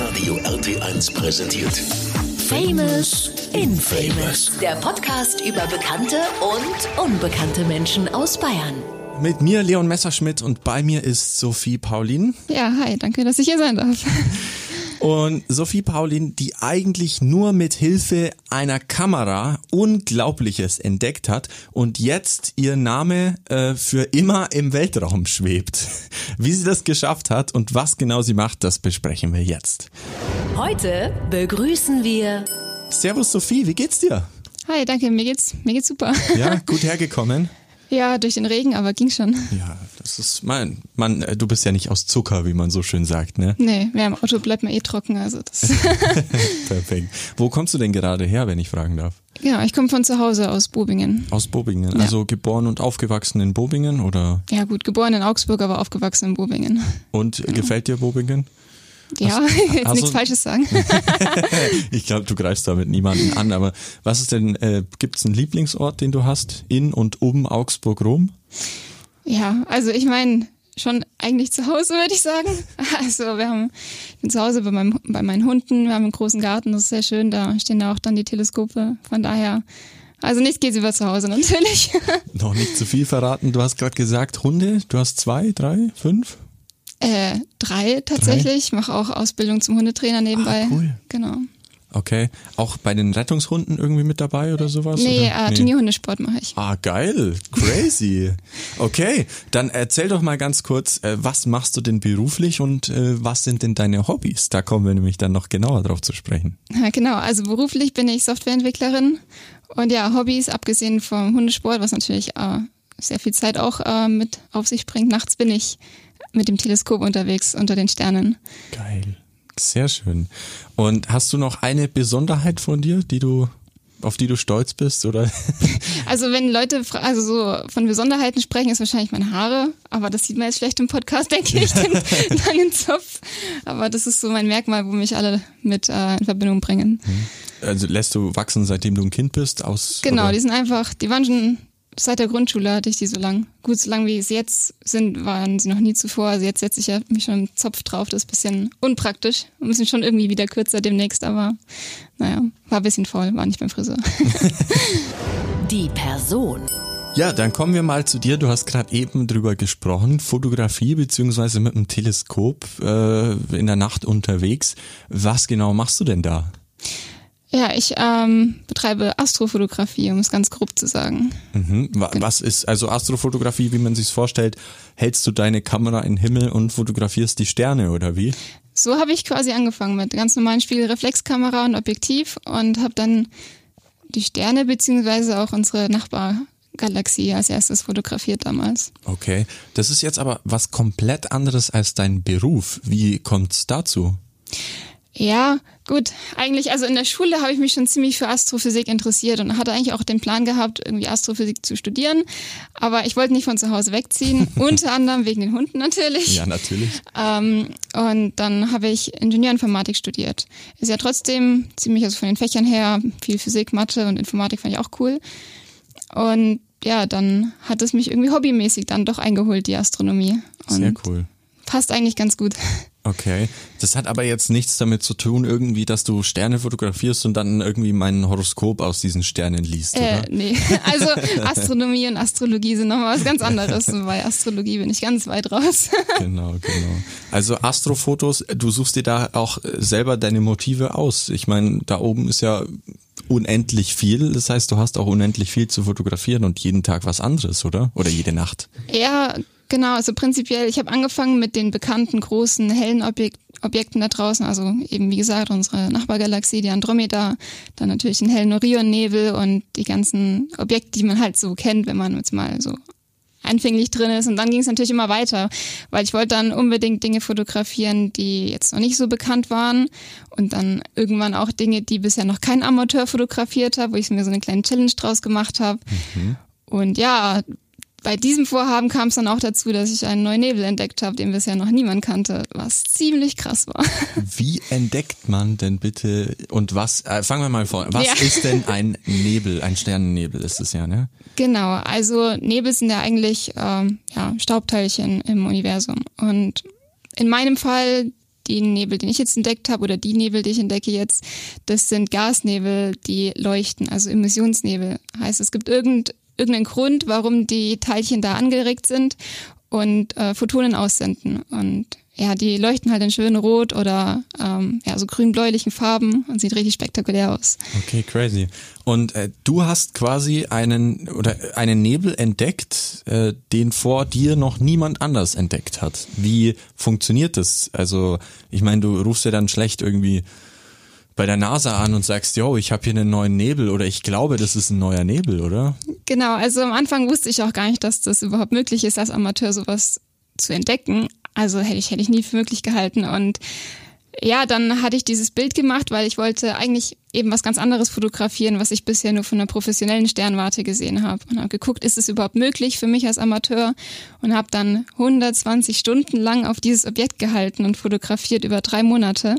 Hitradio RT1 präsentiert. Famous Infamous. Der Podcast über bekannte und unbekannte Menschen aus Bayern. Mit mir Leon Messerschmidt und bei mir ist Sophie Paulin. Ja, hi, danke, dass ich hier sein darf. Und Sophie Paulin, die eigentlich nur mit Hilfe einer Kamera Unglaubliches entdeckt hat und jetzt ihr Name äh, für immer im Weltraum schwebt. Wie sie das geschafft hat und was genau sie macht, das besprechen wir jetzt. Heute begrüßen wir Servus Sophie, wie geht's dir? Hi, danke, mir geht's, mir geht's super. Ja, gut hergekommen. Ja, durch den Regen, aber ging schon. Ja, das ist mein, man, äh, du bist ja nicht aus Zucker, wie man so schön sagt, ne? Nee, ja, im Auto bleibt man eh trocken, also das. Perfekt. Wo kommst du denn gerade her, wenn ich fragen darf? genau, ich komme von zu Hause aus Bobingen. Aus Bobingen. Ja. Also geboren und aufgewachsen in Bobingen oder? Ja, gut, geboren in Augsburg, aber aufgewachsen in Bobingen. Und gefällt dir Bobingen? Ja, jetzt also- nichts Falsches sagen. Ich glaube, du greifst damit niemanden an, aber was ist denn, äh, gibt es einen Lieblingsort, den du hast in und um Augsburg rum? Ja, also ich meine, schon eigentlich zu Hause, würde ich sagen. Also wir haben, ich bin zu Hause bei, meinem, bei meinen Hunden, wir haben einen großen Garten, das ist sehr schön, da stehen da auch dann die Teleskope. Von daher, also nichts geht über zu Hause natürlich. Noch nicht zu viel verraten. Du hast gerade gesagt, Hunde, du hast zwei, drei, fünf? Äh, drei tatsächlich. Ich mache auch Ausbildung zum Hundetrainer nebenbei. Ah, cool. Genau. Okay. Auch bei den Rettungshunden irgendwie mit dabei oder sowas? Nee, oder? äh, Turnierhundesport mache ich. Ah, geil. Crazy. Okay, dann erzähl doch mal ganz kurz, äh, was machst du denn beruflich und äh, was sind denn deine Hobbys? Da kommen wir nämlich dann noch genauer drauf zu sprechen. Ja, genau, also beruflich bin ich Softwareentwicklerin und ja, Hobbys, abgesehen vom Hundesport, was natürlich äh, sehr viel Zeit auch äh, mit auf sich bringt. Nachts bin ich mit dem Teleskop unterwegs unter den Sternen. Geil. Sehr schön. Und hast du noch eine Besonderheit von dir, die du, auf die du stolz bist, oder? Also wenn Leute also so von Besonderheiten sprechen, ist wahrscheinlich meine Haare, aber das sieht man jetzt schlecht im Podcast, denke ich, den langen Zopf. Aber das ist so mein Merkmal, wo mich alle mit äh, in Verbindung bringen. Also lässt du wachsen, seitdem du ein Kind bist, aus? Genau, oder? die sind einfach, die waren schon seit der Grundschule hatte ich die so lang. Gut, so lang wie sie jetzt sind, waren sie noch nie zuvor. Also jetzt setze ich ja mich schon einen Zopf drauf, das ist ein bisschen unpraktisch. Wir müssen schon irgendwie wieder kürzer demnächst, aber naja, war ein bisschen faul, war nicht beim Friseur. die Person. Ja, dann kommen wir mal zu dir. Du hast gerade eben drüber gesprochen, Fotografie beziehungsweise mit einem Teleskop äh, in der Nacht unterwegs. Was genau machst du denn da? Ja, ich ähm, betreibe Astrofotografie, um es ganz grob zu sagen. Mhm. Wa- Was ist also Astrofotografie, wie man sich's vorstellt? Hältst du deine Kamera in den Himmel und fotografierst die Sterne oder wie? So habe ich quasi angefangen mit ganz normalen Spiegelreflexkamera und Objektiv und habe dann die Sterne beziehungsweise auch unsere Nachbargalaxie als erstes fotografiert damals. Okay, das ist jetzt aber was komplett anderes als dein Beruf. Wie kommt's dazu? Ja, gut. Eigentlich, also in der Schule habe ich mich schon ziemlich für Astrophysik interessiert und hatte eigentlich auch den Plan gehabt, irgendwie Astrophysik zu studieren. Aber ich wollte nicht von zu Hause wegziehen, unter anderem wegen den Hunden natürlich. Ja, natürlich. Ähm, und dann habe ich Ingenieurinformatik studiert. Ist ja trotzdem ziemlich, also von den Fächern her, viel Physik, Mathe und Informatik fand ich auch cool. Und ja, dann hat es mich irgendwie hobbymäßig dann doch eingeholt, die Astronomie. Und Sehr cool. passt eigentlich ganz gut. Okay, das hat aber jetzt nichts damit zu tun, irgendwie, dass du Sterne fotografierst und dann irgendwie mein Horoskop aus diesen Sternen liest, Äh, oder? nee, also Astronomie und Astrologie sind nochmal was ganz anderes. Bei Astrologie bin ich ganz weit raus. Genau, genau. Also Astrofotos, du suchst dir da auch äh, selber deine Motive aus. Ich meine, da oben ist ja unendlich viel. Das heißt, du hast auch unendlich viel zu fotografieren und jeden Tag was anderes, oder? Oder jede Nacht. Ja, genau. Also prinzipiell, ich habe angefangen mit den bekannten großen hellen Objek Objekten da draußen. Also eben wie gesagt unsere Nachbargalaxie, die Andromeda, dann natürlich den hellen Orionnebel und die ganzen Objekte, die man halt so kennt, wenn man jetzt mal so anfänglich drin ist. Und dann ging es natürlich immer weiter, weil ich wollte dann unbedingt Dinge fotografieren, die jetzt noch nicht so bekannt waren. Und dann irgendwann auch Dinge, die bisher noch kein Amateur fotografiert hat, wo ich mir so eine kleine Challenge draus gemacht habe. Und ja, bei diesem Vorhaben kam es dann auch dazu, dass ich einen neuen Nebel entdeckt habe, den bisher noch niemand kannte, was ziemlich krass war. Wie entdeckt man denn bitte und was, äh, fangen wir mal vor, was Ja. ist denn ein Nebel, ein Sternennebel ist es ja, ne? Genau, also Nebel sind ja eigentlich ähm, ja, Staubteilchen im Universum. Und in meinem Fall den Nebel, den ich jetzt entdeckt habe oder die Nebel, die ich entdecke jetzt, das sind Gasnebel, die leuchten, also Emissionsnebel. Heißt, es gibt irgend, irgendeinen Grund, warum die Teilchen da angeregt sind und äh, Photonen aussenden. Und ja, die leuchten halt in schön rot oder ähm, ja, so grün-bläulichen Farben und sieht richtig spektakulär aus. Okay, crazy. Und äh, du hast quasi einen oder einen Nebel entdeckt, äh, den vor dir noch niemand anders entdeckt hat. Wie funktioniert das? Also, ich meine, du rufst ja dann schlecht irgendwie bei der NASA an und sagst, yo, ich habe hier einen neuen Nebel oder ich glaube, das ist ein neuer Nebel, oder? Genau, also am Anfang wusste ich auch gar nicht, dass das überhaupt möglich ist, als Amateur sowas zu entdecken. Also hätte ich, hätte ich nie für möglich gehalten. Und ja, dann hatte ich dieses Bild gemacht, weil ich wollte eigentlich eben was ganz anderes fotografieren, was ich bisher nur von einer professionellen Sternwarte gesehen habe. Und habe geguckt, ist es überhaupt möglich für mich als Amateur? Und habe dann 120 Stunden lang auf dieses Objekt gehalten und fotografiert über drei Monate.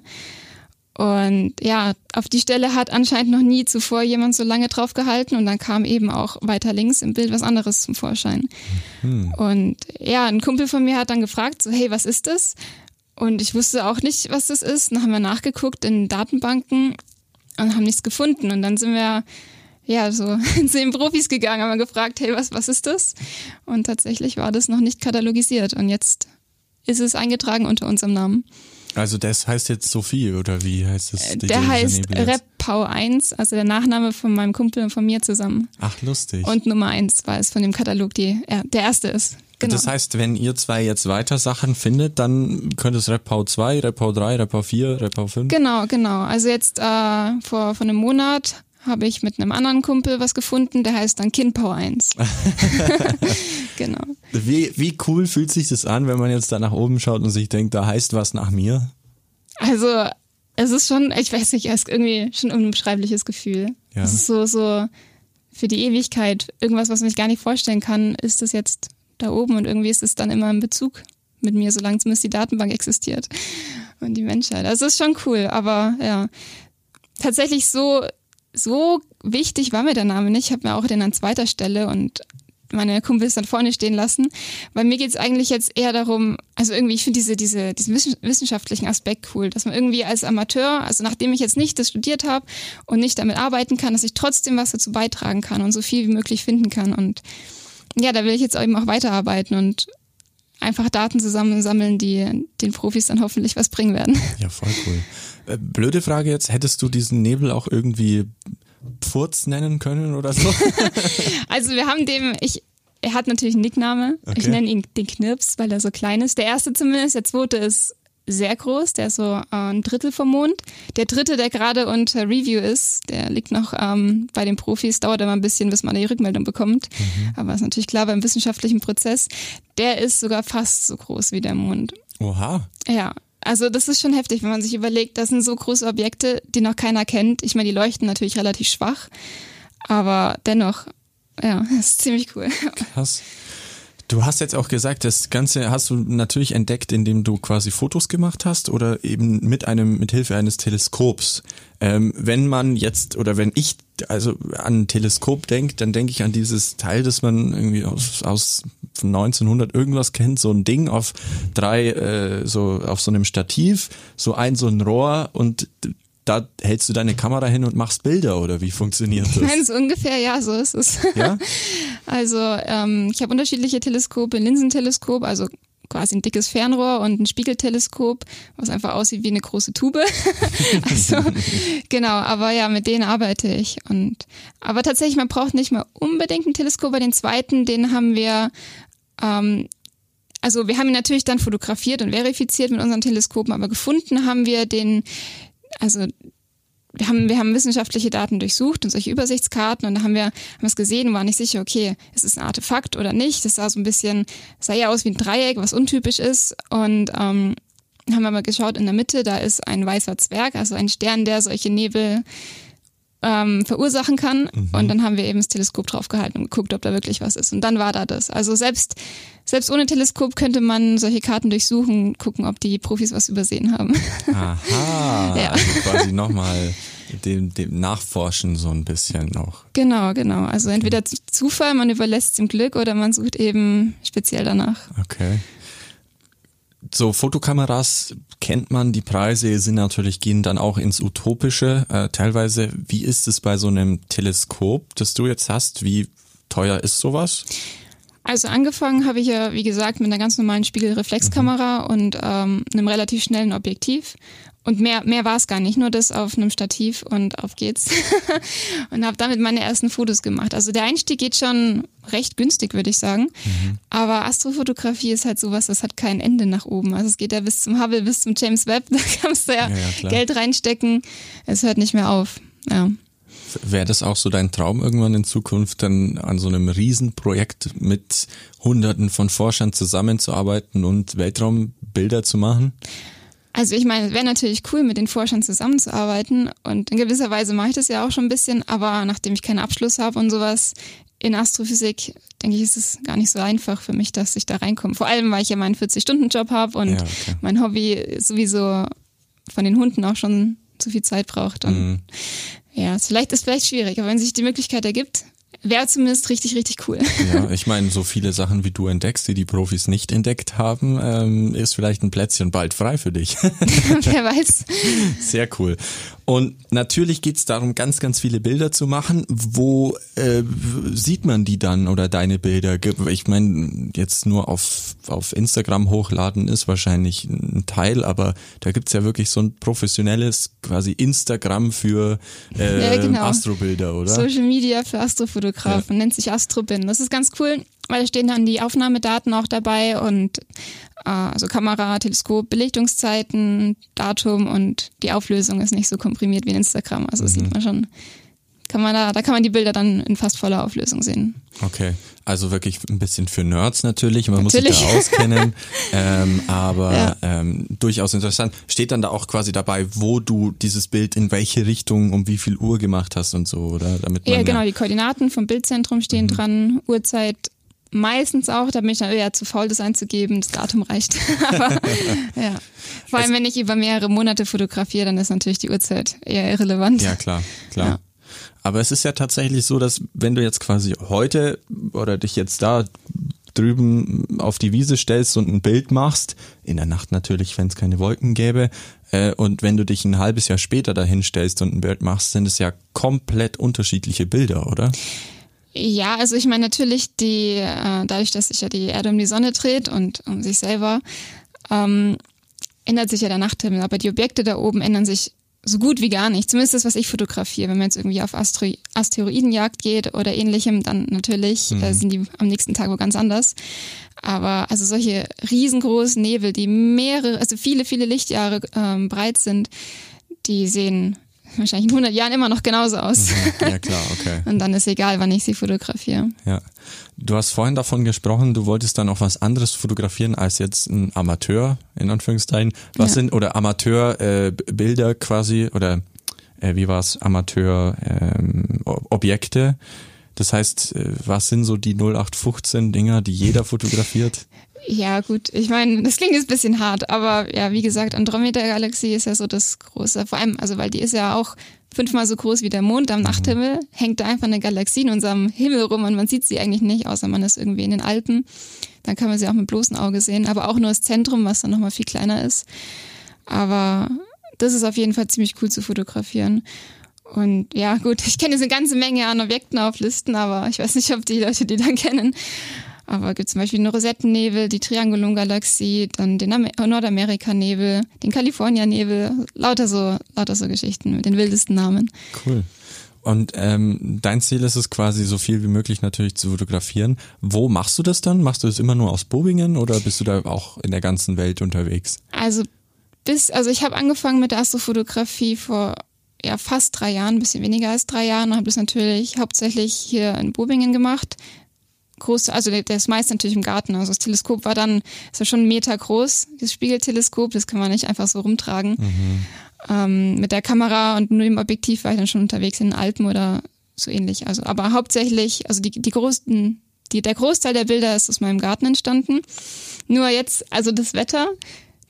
Und ja, auf die Stelle hat anscheinend noch nie zuvor jemand so lange drauf gehalten und dann kam eben auch weiter links im Bild was anderes zum Vorschein. Mhm. Und ja, ein Kumpel von mir hat dann gefragt, so, hey, was ist das? Und ich wusste auch nicht, was das ist. Dann haben wir nachgeguckt in Datenbanken und haben nichts gefunden. Und dann sind wir ja so zu den Profis gegangen, haben wir gefragt, hey, was, was ist das? Und tatsächlich war das noch nicht katalogisiert und jetzt ist es eingetragen unter unserem Namen. Also das heißt jetzt Sophie oder wie heißt es? Der heißt Reppau 1, also der Nachname von meinem Kumpel und von mir zusammen. Ach, lustig. Und Nummer 1, weil es von dem Katalog die, ja, der erste ist. Genau. Das heißt, wenn ihr zwei jetzt weiter Sachen findet, dann könnte es Reppau 2, Reppau 3, Reppau 4, Reppau 5? Genau, genau. Also jetzt äh, vor, vor einem Monat habe ich mit einem anderen Kumpel was gefunden, der heißt dann Kinpau 1. genau. Wie, wie cool fühlt sich das an, wenn man jetzt da nach oben schaut und sich denkt, da heißt was nach mir? Also, es ist schon, ich weiß nicht, es ist irgendwie schon ein unbeschreibliches Gefühl. Ja. Es ist so, so für die Ewigkeit, irgendwas, was man sich gar nicht vorstellen kann, ist das jetzt da oben und irgendwie ist es dann immer in Bezug mit mir, solange zumindest die Datenbank existiert und die Menschheit. Das ist schon cool, aber ja, tatsächlich so so wichtig war mir der Name nicht. Ich habe mir auch den an zweiter Stelle und meine Kumpels dann vorne stehen lassen. Weil mir geht es eigentlich jetzt eher darum, also irgendwie, ich finde diese, diese, diesen wissenschaftlichen Aspekt cool, dass man irgendwie als Amateur, also nachdem ich jetzt nicht das studiert habe und nicht damit arbeiten kann, dass ich trotzdem was dazu beitragen kann und so viel wie möglich finden kann. Und ja, da will ich jetzt eben auch weiterarbeiten und einfach Daten zusammensammeln, die den Profis dann hoffentlich was bringen werden. Ja, voll cool. Äh, blöde Frage jetzt, hättest du diesen Nebel auch irgendwie Pfurz nennen können oder so? also wir haben dem, ich, er hat natürlich einen Nickname. Okay. Ich nenne ihn den Knirps, weil er so klein ist. Der erste zumindest, der zweite ist sehr groß, der ist so äh, ein Drittel vom Mond. Der dritte, der gerade unter Review ist, der liegt noch ähm, bei den Profis, dauert immer ein bisschen, bis man die Rückmeldung bekommt. Mhm. Aber ist natürlich klar beim wissenschaftlichen Prozess. Der ist sogar fast so groß wie der Mond. Oha. Ja, also das ist schon heftig, wenn man sich überlegt, das sind so große Objekte, die noch keiner kennt. Ich meine, die leuchten natürlich relativ schwach, aber dennoch, ja, das ist ziemlich cool. Krass. Du hast jetzt auch gesagt, das Ganze hast du natürlich entdeckt, indem du quasi Fotos gemacht hast oder eben mit einem, mit Hilfe eines Teleskops. Ähm, wenn man jetzt oder wenn ich also an ein Teleskop denke, dann denke ich an dieses Teil, das man irgendwie aus, aus 1900 irgendwas kennt, so ein Ding auf drei, äh, so auf so einem Stativ, so ein so ein Rohr und da hältst du deine Kamera hin und machst Bilder oder wie funktioniert das? Nein, so ungefähr, ja, so ist es. Ja? Also ähm, ich habe unterschiedliche Teleskope, ein Linsenteleskop, also quasi ein dickes Fernrohr und ein Spiegelteleskop, was einfach aussieht wie eine große Tube. also genau, aber ja, mit denen arbeite ich. Und aber tatsächlich, man braucht nicht mal unbedingt ein Teleskop. Bei den zweiten, den haben wir ähm, also wir haben ihn natürlich dann fotografiert und verifiziert mit unseren Teleskopen, aber gefunden haben wir den, also wir haben, wir haben wissenschaftliche Daten durchsucht und solche Übersichtskarten und da haben wir, haben es gesehen und waren nicht sicher, okay, ist es ein Artefakt oder nicht. Das sah so ein bisschen, sah ja aus wie ein Dreieck, was untypisch ist. Und ähm, haben wir mal geschaut, in der Mitte, da ist ein weißer Zwerg, also ein Stern, der solche Nebel ähm, verursachen kann. Mhm. Und dann haben wir eben das Teleskop draufgehalten und geguckt, ob da wirklich was ist. Und dann war da das. Also selbst, selbst ohne Teleskop könnte man solche Karten durchsuchen, gucken, ob die Profis was übersehen haben. Aha. ja. Also quasi nochmal dem, dem Nachforschen so ein bisschen auch. Genau, genau. Also entweder Zufall, man überlässt es dem Glück oder man sucht eben speziell danach. Okay so Fotokameras kennt man, die Preise sind natürlich, gehen dann auch ins Utopische. Äh, teilweise, wie ist es bei so einem Teleskop, das du jetzt hast? Wie teuer ist sowas? Also angefangen habe ich ja, wie gesagt, mit einer ganz normalen Spiegelreflexkamera mhm. und ähm, einem relativ schnellen Objektiv. Und mehr, mehr war es gar nicht, nur das auf einem Stativ und auf geht's. und habe damit meine ersten Fotos gemacht. Also der Einstieg geht schon recht günstig, würde ich sagen. Mhm. Aber Astrofotografie ist halt sowas, das hat kein Ende nach oben. Also es geht ja bis zum Hubble, bis zum James Webb, da kannst du ja, ja, ja Geld reinstecken. Es hört nicht mehr auf. Ja. Wäre das auch so dein Traum irgendwann in Zukunft, dann an so einem Riesenprojekt mit Hunderten von Forschern zusammenzuarbeiten und Weltraumbilder zu machen? Also ich meine, es wäre natürlich cool, mit den Forschern zusammenzuarbeiten und in gewisser Weise mache ich das ja auch schon ein bisschen, aber nachdem ich keinen Abschluss habe und sowas in Astrophysik, denke ich, ist es gar nicht so einfach für mich, dass ich da reinkomme. Vor allem, weil ich ja meinen 40-Stunden-Job habe und ja, okay. mein Hobby sowieso von den Hunden auch schon zu viel Zeit braucht. Und mhm. ja, vielleicht ist vielleicht schwierig, aber wenn sich die Möglichkeit ergibt, wäre zumindest richtig, richtig cool. Ja, ich meine, so viele Sachen wie du entdeckst, die die Profis nicht entdeckt haben, ähm, ist vielleicht ein Plätzchen bald frei für dich. Wer weiß. Sehr cool. Und natürlich geht's darum, ganz, ganz viele Bilder zu machen. Wo äh, sieht man die dann oder deine Bilder? Ich meine, jetzt nur auf, auf Instagram hochladen ist wahrscheinlich ein Teil, aber da gibt's ja wirklich so ein professionelles quasi Instagram für äh, ja, genau. Astrobilder, oder? Social Media für Astrofotografen, ja. nennt sich Astrobin. Das ist ganz cool weil da stehen dann die Aufnahmedaten auch dabei und äh, also Kamera, Teleskop, Belichtungszeiten, Datum und die Auflösung ist nicht so komprimiert wie in Instagram. Also mhm. sieht man schon, kann man da, da kann man die Bilder dann in fast voller Auflösung sehen. Okay, also wirklich ein bisschen für Nerds natürlich, man natürlich. muss sich da auskennen, ähm, aber ja. ähm, durchaus interessant. Steht dann da auch quasi dabei, wo du dieses Bild in welche Richtung um wie viel Uhr gemacht hast und so, oder? Damit man ja, genau, ja die Koordinaten vom Bildzentrum stehen mhm. dran, Uhrzeit, meistens auch, da bin ich dann eher zu faul, das einzugeben, das Datum reicht. Aber ja. Vor allem, wenn ich über mehrere Monate fotografiere, dann ist natürlich die Uhrzeit eher irrelevant. Ja, klar, klar. Ja. Aber es ist ja tatsächlich so, dass wenn du jetzt quasi heute oder dich jetzt da drüben auf die Wiese stellst und ein Bild machst, in der Nacht natürlich, wenn es keine Wolken gäbe, äh, und wenn du dich ein halbes Jahr später dahin stellst und ein Bild machst, sind es ja komplett unterschiedliche Bilder, oder? Ja, also ich meine natürlich die, äh, dadurch, dass sich ja die Erde um die Sonne dreht und um sich selber, ähm, ändert sich ja der Nachthimmel. Aber die Objekte da oben ändern sich so gut wie gar nicht. Zumindest das, was ich fotografiere. Wenn man jetzt irgendwie auf Astro Asteroidenjagd geht oder ähnlichem, dann natürlich mhm. äh, sind die am nächsten Tag wo ganz anders. Aber also solche riesengroßen Nebel, die mehrere, also viele, viele Lichtjahre ähm, breit sind, die sehen wahrscheinlich in 100 Jahren immer noch genauso aus. Mhm. Ja, klar, okay. Und dann ist egal, wann ich sie fotografiere. Ja. Du hast vorhin davon gesprochen, du wolltest dann auch was anderes fotografieren als jetzt ein Amateur, in Anführungszeichen. Was ja. sind, oder Amateurbilder äh, quasi, oder äh, wie war es, Amateur-Objekte? Ähm, das heißt, äh, was sind so die 0815 Dinger, die jeder fotografiert? Ja, gut. Ich meine, das klingt jetzt ein bisschen hart, aber ja, wie gesagt, Andromeda-Galaxie ist ja so das große, vor allem, also weil die ist ja auch fünfmal so groß wie der Mond am mhm. Nachthimmel, hängt da einfach eine Galaxie in unserem Himmel rum und man sieht sie eigentlich nicht, außer man ist irgendwie in den Alpen. Dann kann man sie auch mit bloßem Auge sehen, aber auch nur das Zentrum, was dann nochmal viel kleiner ist. Aber das ist auf jeden Fall ziemlich cool zu fotografieren. Und ja, gut, ich kenne jetzt eine ganze Menge an Objekten auf Listen, aber ich weiß nicht, ob die Leute die dann kennen. Aber gibt zum Beispiel den Rosettennebel, die Triangulum-Galaxie, dann den Nordamerika-Nebel, den California-Nebel, lauter so, lauter so Geschichten mit den wildesten Namen. Cool. Und ähm, dein Ziel ist es quasi so viel wie möglich natürlich zu fotografieren. Wo machst du das dann? Machst du das immer nur aus Bobingen oder bist du da auch in der ganzen Welt unterwegs? Also bis, also ich habe angefangen mit der Astrofotografie vor ja fast drei Jahren, ein bisschen weniger als drei Jahren, und habe das natürlich hauptsächlich hier in Bobingen gemacht groß, also der, der ist meist natürlich im Garten. Also das Teleskop war dann, ist ja schon einen Meter groß, das Spiegelteleskop, das kann man nicht einfach so rumtragen. Mhm. Ähm, mit der Kamera und nur dem Objektiv war ich dann schon unterwegs in den Alpen oder so ähnlich. Also, aber hauptsächlich, also die, die größten, die, der Großteil der Bilder ist aus meinem Garten entstanden. Nur jetzt, also das Wetter,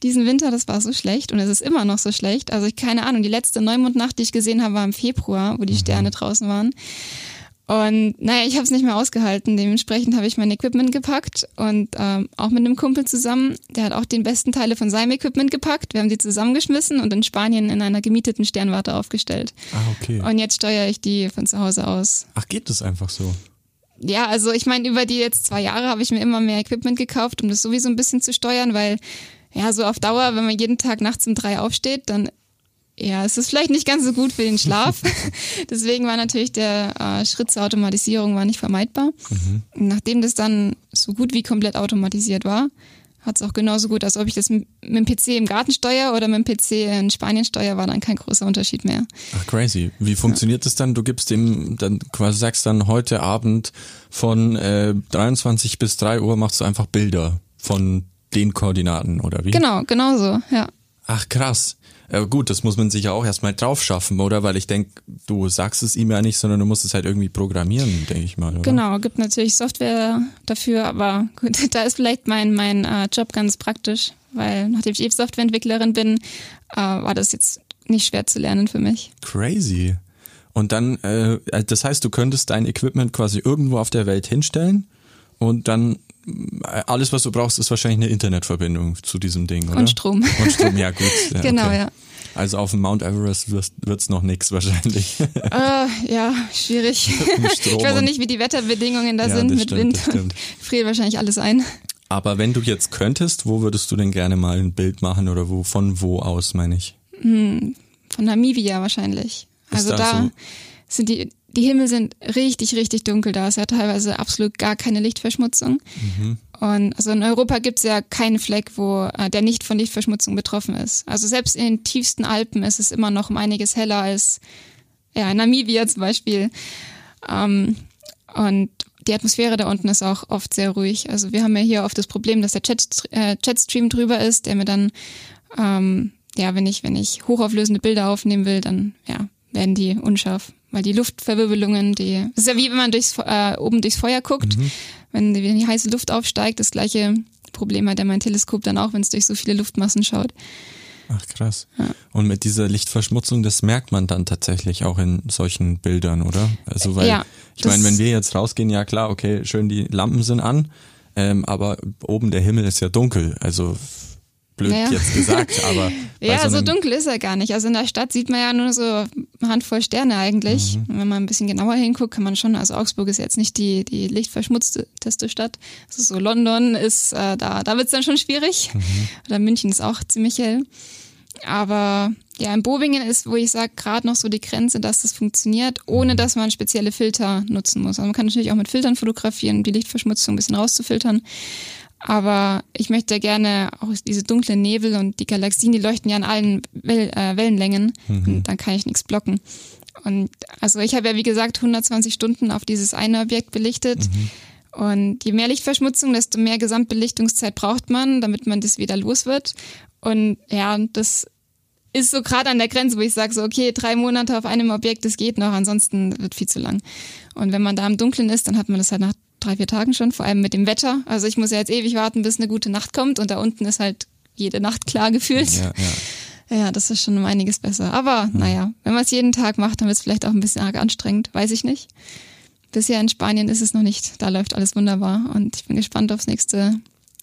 diesen Winter, das war so schlecht und es ist immer noch so schlecht. Also ich keine Ahnung, die letzte Neumondnacht, die ich gesehen habe, war im Februar, wo die mhm. Sterne draußen waren. Und naja, ich habe es nicht mehr ausgehalten. Dementsprechend habe ich mein Equipment gepackt und ähm, auch mit einem Kumpel zusammen. Der hat auch den besten Teile von seinem Equipment gepackt. Wir haben die zusammengeschmissen und in Spanien in einer gemieteten Sternwarte aufgestellt. Ah, okay. Und jetzt steuere ich die von zu Hause aus. Ach, geht das einfach so? Ja, also ich meine, über die jetzt zwei Jahre habe ich mir immer mehr Equipment gekauft, um das sowieso ein bisschen zu steuern, weil ja, so auf Dauer, wenn man jeden Tag nachts um drei aufsteht, dann ja, es ist vielleicht nicht ganz so gut für den Schlaf. Deswegen war natürlich der äh, Schritt zur Automatisierung war nicht vermeidbar. Mhm. Nachdem das dann so gut wie komplett automatisiert war, hat es auch genauso gut, als ob ich das mit dem PC im Garten steuere oder mit dem PC in Spanien steuere, war dann kein großer Unterschied mehr. Ach, crazy. Wie funktioniert ja. das dann? Du gibst dem, dann quasi sagst dann heute Abend von äh, 23 bis 3 Uhr machst du einfach Bilder von den Koordinaten oder wie? Genau, genau so, ja. Ach krass. Ja, gut, das muss man sich ja auch erstmal drauf schaffen, oder? Weil ich denke, du sagst es ihm ja nicht, sondern du musst es halt irgendwie programmieren, denke ich mal. Oder? Genau, gibt natürlich Software dafür, aber gut, da ist vielleicht mein, mein äh, Job ganz praktisch, weil nachdem ich eben Softwareentwicklerin bin, äh, war das jetzt nicht schwer zu lernen für mich. Crazy. Und dann, äh, das heißt, du könntest dein Equipment quasi irgendwo auf der Welt hinstellen und dann alles, was du brauchst, ist wahrscheinlich eine Internetverbindung zu diesem Ding, oder? Und Strom. Und Strom, ja gut. Ja, genau, okay. ja. Also auf dem Mount Everest wird es noch nichts wahrscheinlich. Äh, ja, schwierig. ich weiß auch nicht, wie die Wetterbedingungen da Ja, sind mit stimmt, Wind. stimmt. Friert wahrscheinlich alles ein. Aber wenn du jetzt könntest, wo würdest du denn gerne mal ein Bild machen oder wo, von wo aus, meine ich? Von Namibia wahrscheinlich. Ist Also da da, so- sind die, die Himmel sind richtig, richtig dunkel. Da ist ja teilweise absolut gar keine Lichtverschmutzung. Mhm. Und also in Europa gibt es ja keinen Fleck, wo äh, der nicht von Lichtverschmutzung betroffen ist. Also selbst in den tiefsten Alpen ist es immer noch um einiges heller als ja, in Namibia zum Beispiel. Ähm, und die Atmosphäre da unten ist auch oft sehr ruhig. Also wir haben ja hier oft das Problem, dass der Chat, äh, Chatstream drüber ist, der mir dann, ähm, ja, wenn ich, wenn ich hochauflösende Bilder aufnehmen will, dann ja, werden die unscharf. Weil die Luftverwirbelungen, die. Das ist ja wie wenn man durchs, äh, oben durchs Feuer guckt, wenn, die, wenn die heiße Luft aufsteigt, das gleiche Problem hat ja mein Teleskop dann auch, wenn es durch so viele Luftmassen schaut. Ach krass. Und mit dieser Lichtverschmutzung, das merkt man dann tatsächlich auch in solchen Bildern, oder? Also weil Ja, ich meine, wenn wir jetzt rausgehen, ja klar, okay, schön die Lampen sind an, ähm, aber oben der Himmel ist ja dunkel. Also blöd Naja. jetzt gesagt, aber Ja, so, einem- dunkel ist er gar nicht. Also in der Stadt sieht man ja nur so eine Handvoll Sterne eigentlich. Mhm. Wenn man ein bisschen genauer hinguckt, kann man schon, also Augsburg ist jetzt nicht die, die lichtverschmutzteste Stadt. Also so London ist, äh, da, da wird's dann schon schwierig. Mhm. Oder München ist auch ziemlich hell. Aber ja, in Bobingen ist, wo ich sage, gerade noch so die Grenze, dass das funktioniert, Mhm. ohne dass man spezielle Filter nutzen muss. Also man kann natürlich auch mit Filtern fotografieren, um die Lichtverschmutzung ein bisschen rauszufiltern. Aber ich möchte gerne auch diese dunklen Nebel und die Galaxien, die leuchten ja an allen Well äh, Wellenlängen. Und dann kann ich nichts blocken. Und also ich habe ja wie gesagt 120 Stunden auf dieses eine Objekt belichtet. Und je mehr Lichtverschmutzung, desto mehr Gesamtbelichtungszeit braucht man, damit man das wieder los wird. Und ja, das ist so gerade an der Grenze, wo ich sage, so okay, drei Monate auf einem Objekt, das geht noch, ansonsten wird viel zu lang. Und wenn man da im Dunkeln ist, dann hat man das halt nach drei, vier Tagen schon, vor allem mit dem Wetter. Also ich muss ja jetzt ewig warten, bis eine gute Nacht kommt und da unten ist halt jede Nacht klar gefühlt. ja, ja. Ja, das ist schon um einiges besser. Aber naja, wenn man es jeden Tag macht, dann wird es vielleicht auch ein bisschen arg anstrengend, weiß ich nicht. Bisher in Spanien ist es noch nicht. Da läuft alles wunderbar und ich bin gespannt aufs nächste,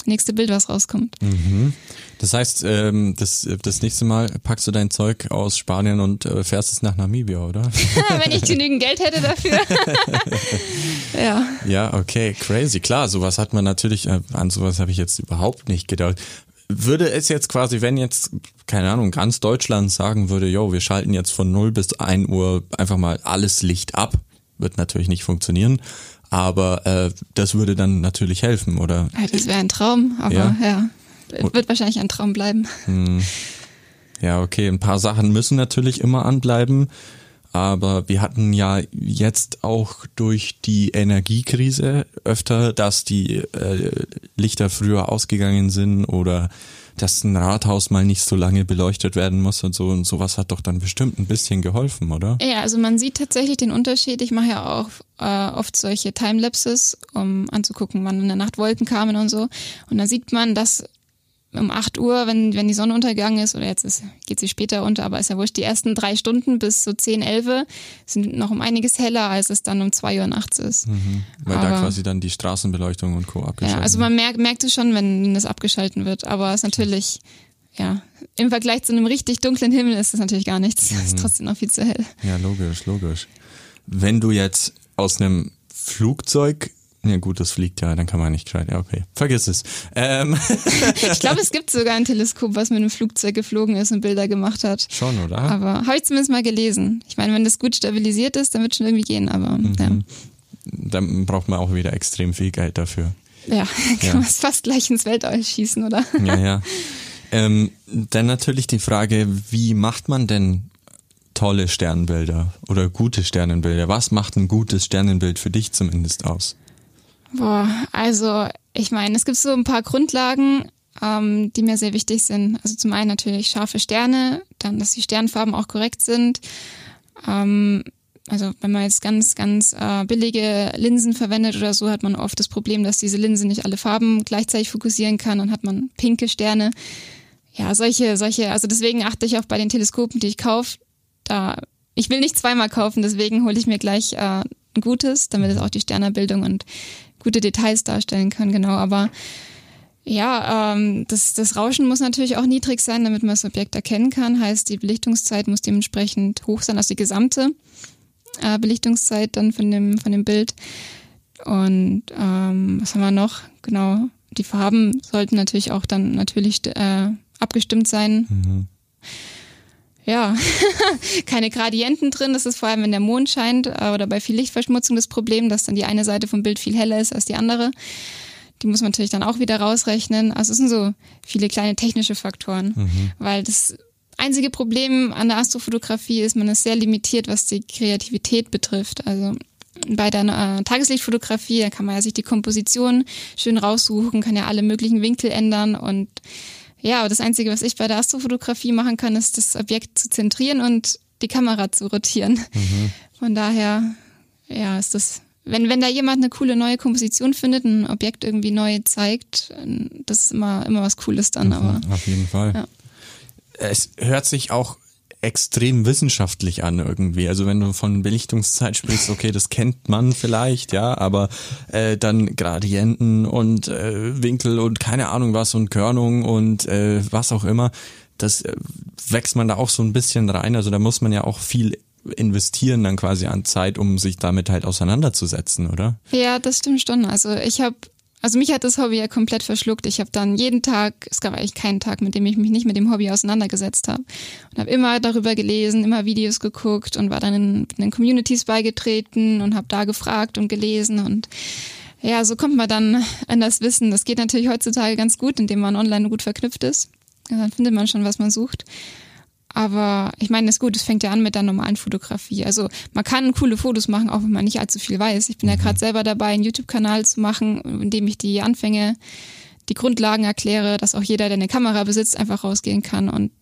nächste Bild, was rauskommt. Das heißt, ähm, das, das nächste Mal packst du dein Zeug aus Spanien und äh, fährst es nach Namibia, oder? wenn ich genügend Geld hätte dafür. ja. Ja, okay, crazy. Klar, sowas hat man natürlich, äh, an sowas habe ich jetzt überhaupt nicht gedacht. Würde es jetzt quasi, wenn jetzt, keine Ahnung, ganz Deutschland sagen würde, yo, wir schalten jetzt von 0 bis 1 Uhr einfach mal alles Licht ab, wird natürlich nicht funktionieren, aber äh, das würde dann natürlich helfen, oder? Ja, Das wäre ein Traum, aber Ja. ja. Wird wahrscheinlich ein Traum bleiben. Ja, okay, ein paar Sachen müssen natürlich immer anbleiben, aber wir hatten ja jetzt auch durch die Energiekrise öfter, dass die äh, Lichter früher ausgegangen sind oder dass ein Rathaus mal nicht so lange beleuchtet werden muss und so und sowas hat doch dann bestimmt ein bisschen geholfen, oder? Ja, also man sieht tatsächlich den Unterschied. Ich mache ja auch äh, oft solche Timelapses, um anzugucken, wann in der Nacht Wolken kamen und so. Und dann sieht man, dass um 8 Uhr, wenn, wenn die Sonne untergegangen ist, oder jetzt ist, geht sie später unter, aber ist ja wurscht, die ersten drei Stunden bis so 10, 11 sind noch um einiges heller, als es dann um 2 Uhr nachts ist. Mhm, weil Aber- da quasi dann die Straßenbeleuchtung und Co. abgeschaltet Ja, also man merkt, merkt es schon, wenn das abgeschalten wird, aber es ist natürlich, ja, im Vergleich zu einem richtig dunklen Himmel ist es natürlich gar nichts. Es ist trotzdem noch viel zu hell. Ja, logisch, logisch. Wenn du jetzt aus einem Flugzeug, ja gut, das fliegt ja, dann kann man nicht gescheit, ja okay, vergiss es. Ähm, Ich glaube, es gibt sogar ein Teleskop, was mit einem Flugzeug geflogen ist und Bilder gemacht hat. schon, oder? Aber habe ich zumindest mal gelesen. Ich meine, wenn das gut stabilisiert ist, dann wird schon irgendwie gehen, aber Dann braucht man auch wieder extrem viel Geld dafür. ja, ja kann Ja. man es fast gleich ins Weltall schießen, oder? Ja, ja. ähm, dann natürlich die Frage, wie macht man denn tolle Sternbilder oder gute Sternenbilder? Was macht ein gutes Sternenbild für dich zumindest aus? Boah, also ich meine, es gibt so ein paar Grundlagen, ähm, die mir sehr wichtig sind. Also zum einen natürlich scharfe Sterne, dann, dass die Sternfarben auch korrekt sind. Ähm, also wenn man jetzt ganz, ganz äh, billige Linsen verwendet oder so, hat man oft das Problem, dass diese Linse nicht alle Farben gleichzeitig fokussieren kann. Dann hat man pinke Sterne. Ja, solche, solche, also deswegen achte ich auch bei den Teleskopen, die ich kaufe, da, ich will nicht zweimal kaufen, deswegen hole ich mir gleich äh, ein gutes, damit es auch die Sternerbildung und gute Details darstellen kann, genau. Aber ja, ähm, das, das Rauschen muss natürlich auch niedrig sein, damit man das Objekt erkennen kann. Heißt, die Belichtungszeit muss dementsprechend hoch sein, also die gesamte äh, Belichtungszeit dann von dem, von dem Bild. Und ähm, was haben wir noch? Genau, die Farben sollten natürlich auch dann natürlich äh, abgestimmt sein. Ja, keine Gradienten drin. Das ist vor allem, wenn der Mond scheint äh, oder bei viel Lichtverschmutzung das Problem, dass dann die eine Seite vom Bild viel heller ist als die andere. Die muss man natürlich dann auch wieder rausrechnen. Also es sind so viele kleine technische Faktoren, weil das einzige Problem an der Astrofotografie ist, man ist sehr limitiert, was die Kreativität betrifft. Also bei der äh, Tageslichtfotografie, da kann man ja sich die Komposition schön raussuchen, kann ja alle möglichen Winkel ändern und ja, aber das Einzige, was ich bei der Astrofotografie machen kann, ist das Objekt zu zentrieren und die Kamera zu rotieren. Von daher, ja, ist das, wenn, wenn da jemand eine coole neue Komposition findet, ein Objekt irgendwie neu zeigt, das ist immer, immer was Cooles dann, aber. Auf jeden Fall. Ja. Es hört sich auch extrem wissenschaftlich an irgendwie. Also wenn du von Belichtungszeit sprichst, okay, das kennt man vielleicht, ja, aber äh, dann Gradienten und äh, Winkel und keine Ahnung was und Körnung und äh, was auch immer, das äh, wächst man da auch so ein bisschen rein. Also da muss man ja auch viel investieren dann quasi an Zeit, um sich damit halt auseinanderzusetzen, oder? Ja, das stimmt schon. Also ich habe, also mich hat das Hobby ja komplett verschluckt. Ich habe dann jeden Tag, es gab eigentlich keinen Tag, mit dem ich mich nicht mit dem Hobby auseinandergesetzt habe. Und habe immer darüber gelesen, immer Videos geguckt und war dann in, in den Communities beigetreten und habe da gefragt und gelesen und ja, so kommt man dann an das Wissen. Das geht natürlich heutzutage ganz gut, indem man online gut verknüpft ist. Dann findet man schon, was man sucht. Aber ich meine, das ist gut, es fängt ja an mit der normalen Fotografie. Also man kann coole Fotos machen, auch wenn man nicht allzu viel weiß. Ich bin ja gerade selber dabei, einen YouTube-Kanal zu machen, in dem ich die Anfänge, die Grundlagen erkläre, dass auch jeder, der eine Kamera besitzt, einfach rausgehen kann und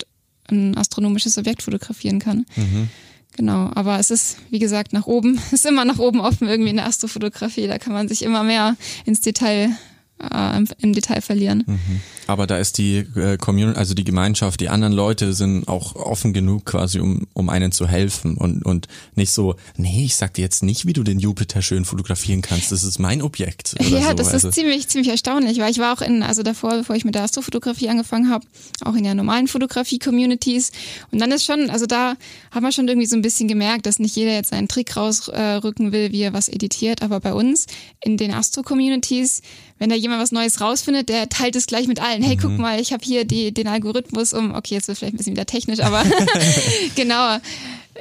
ein astronomisches Objekt fotografieren kann. Genau, aber es ist, wie gesagt, nach oben, es ist immer nach oben offen irgendwie in der Astrofotografie. Da kann man sich immer mehr ins Detail, äh, im, im Detail verlieren. Aber da ist die äh, Community, also die Gemeinschaft, die anderen Leute sind auch offen genug quasi, um, um einen zu helfen und, und nicht so, nee, ich sag dir jetzt nicht, wie du den Jupiter schön fotografieren kannst, das ist mein Objekt. Ja, so. das also, ist ziemlich, ziemlich erstaunlich, weil ich war auch in, also davor, bevor ich mit der Astrofotografie angefangen habe, auch in der normalen Fotografie-Communities. Und dann ist schon, also da haben wir schon irgendwie so ein bisschen gemerkt, dass nicht jeder jetzt seinen Trick rausrücken will, wie er was editiert. Aber bei uns in den Astro-Communities, wenn da jemand was Neues rausfindet, der teilt es gleich mit allen. Hey, guck mal, ich habe hier die, den Algorithmus um, okay, jetzt wird vielleicht ein bisschen wieder technisch, aber genau.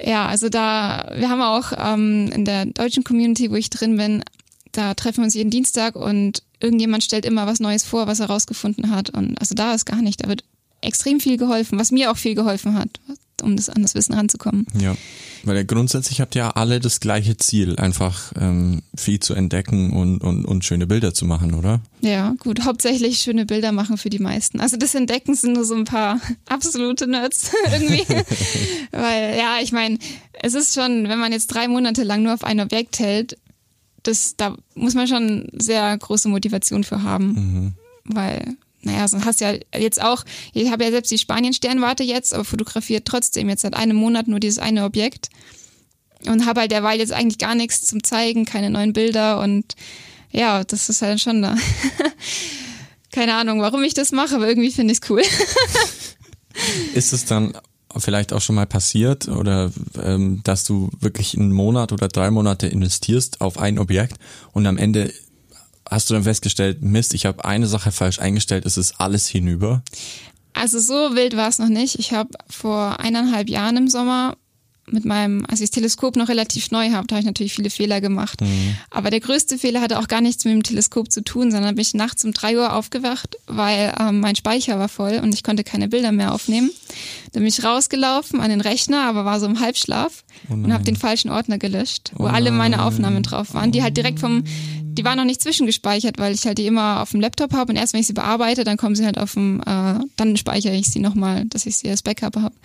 Ja, also da, wir haben auch ähm, in der deutschen Community, wo ich drin bin, da treffen wir uns jeden Dienstag und irgendjemand stellt immer was Neues vor, was er rausgefunden hat. Und also da ist gar nicht, da wird extrem viel geholfen, was mir auch viel geholfen hat, um das, an das Wissen ranzukommen. Ja, weil ihr grundsätzlich habt ja alle das gleiche Ziel, einfach ähm, viel zu entdecken und, und, und schöne Bilder zu machen, oder? Ja, gut, hauptsächlich schöne Bilder machen für die meisten. Also das Entdecken sind nur so ein paar absolute Nerds irgendwie. Weil, ja, ich meine, es ist schon, wenn man jetzt drei Monate lang nur auf ein Objekt hält, das, da muss man schon sehr große Motivation für haben. Weil naja, so hast du ja jetzt auch, ich habe ja selbst die Spanien-Sternwarte jetzt, aber fotografiert trotzdem jetzt seit einem Monat nur dieses eine Objekt und habe halt derweil jetzt eigentlich gar nichts zum Zeigen, keine neuen Bilder und ja, das ist halt schon da. keine Ahnung, warum ich das mache, aber irgendwie finde ich es cool. ist es dann vielleicht auch schon mal passiert oder ähm, dass du wirklich einen Monat oder drei Monate investierst auf ein Objekt und am Ende hast du dann festgestellt, Mist, ich habe eine Sache falsch eingestellt, es ist alles hinüber? Also so wild war es noch nicht. Ich habe vor eineinhalb Jahren im Sommer mit meinem, als ich das Teleskop noch relativ neu habe, habe ich natürlich viele Fehler gemacht. Mhm. Aber der größte Fehler hatte auch gar nichts mit dem Teleskop zu tun, sondern bin ich nachts um drei Uhr aufgewacht, weil ähm, mein Speicher war voll und ich konnte keine Bilder mehr aufnehmen. Dann bin ich rausgelaufen an den Rechner, aber war so im Halbschlaf oh und habe den falschen Ordner gelöscht, wo oh alle meine Aufnahmen drauf waren, die halt direkt vom die waren noch nicht zwischengespeichert, weil ich halt die immer auf dem Laptop habe und erst wenn ich sie bearbeite, dann kommen sie halt auf dem, äh, dann speichere ich sie nochmal, dass ich sie als Backup habe.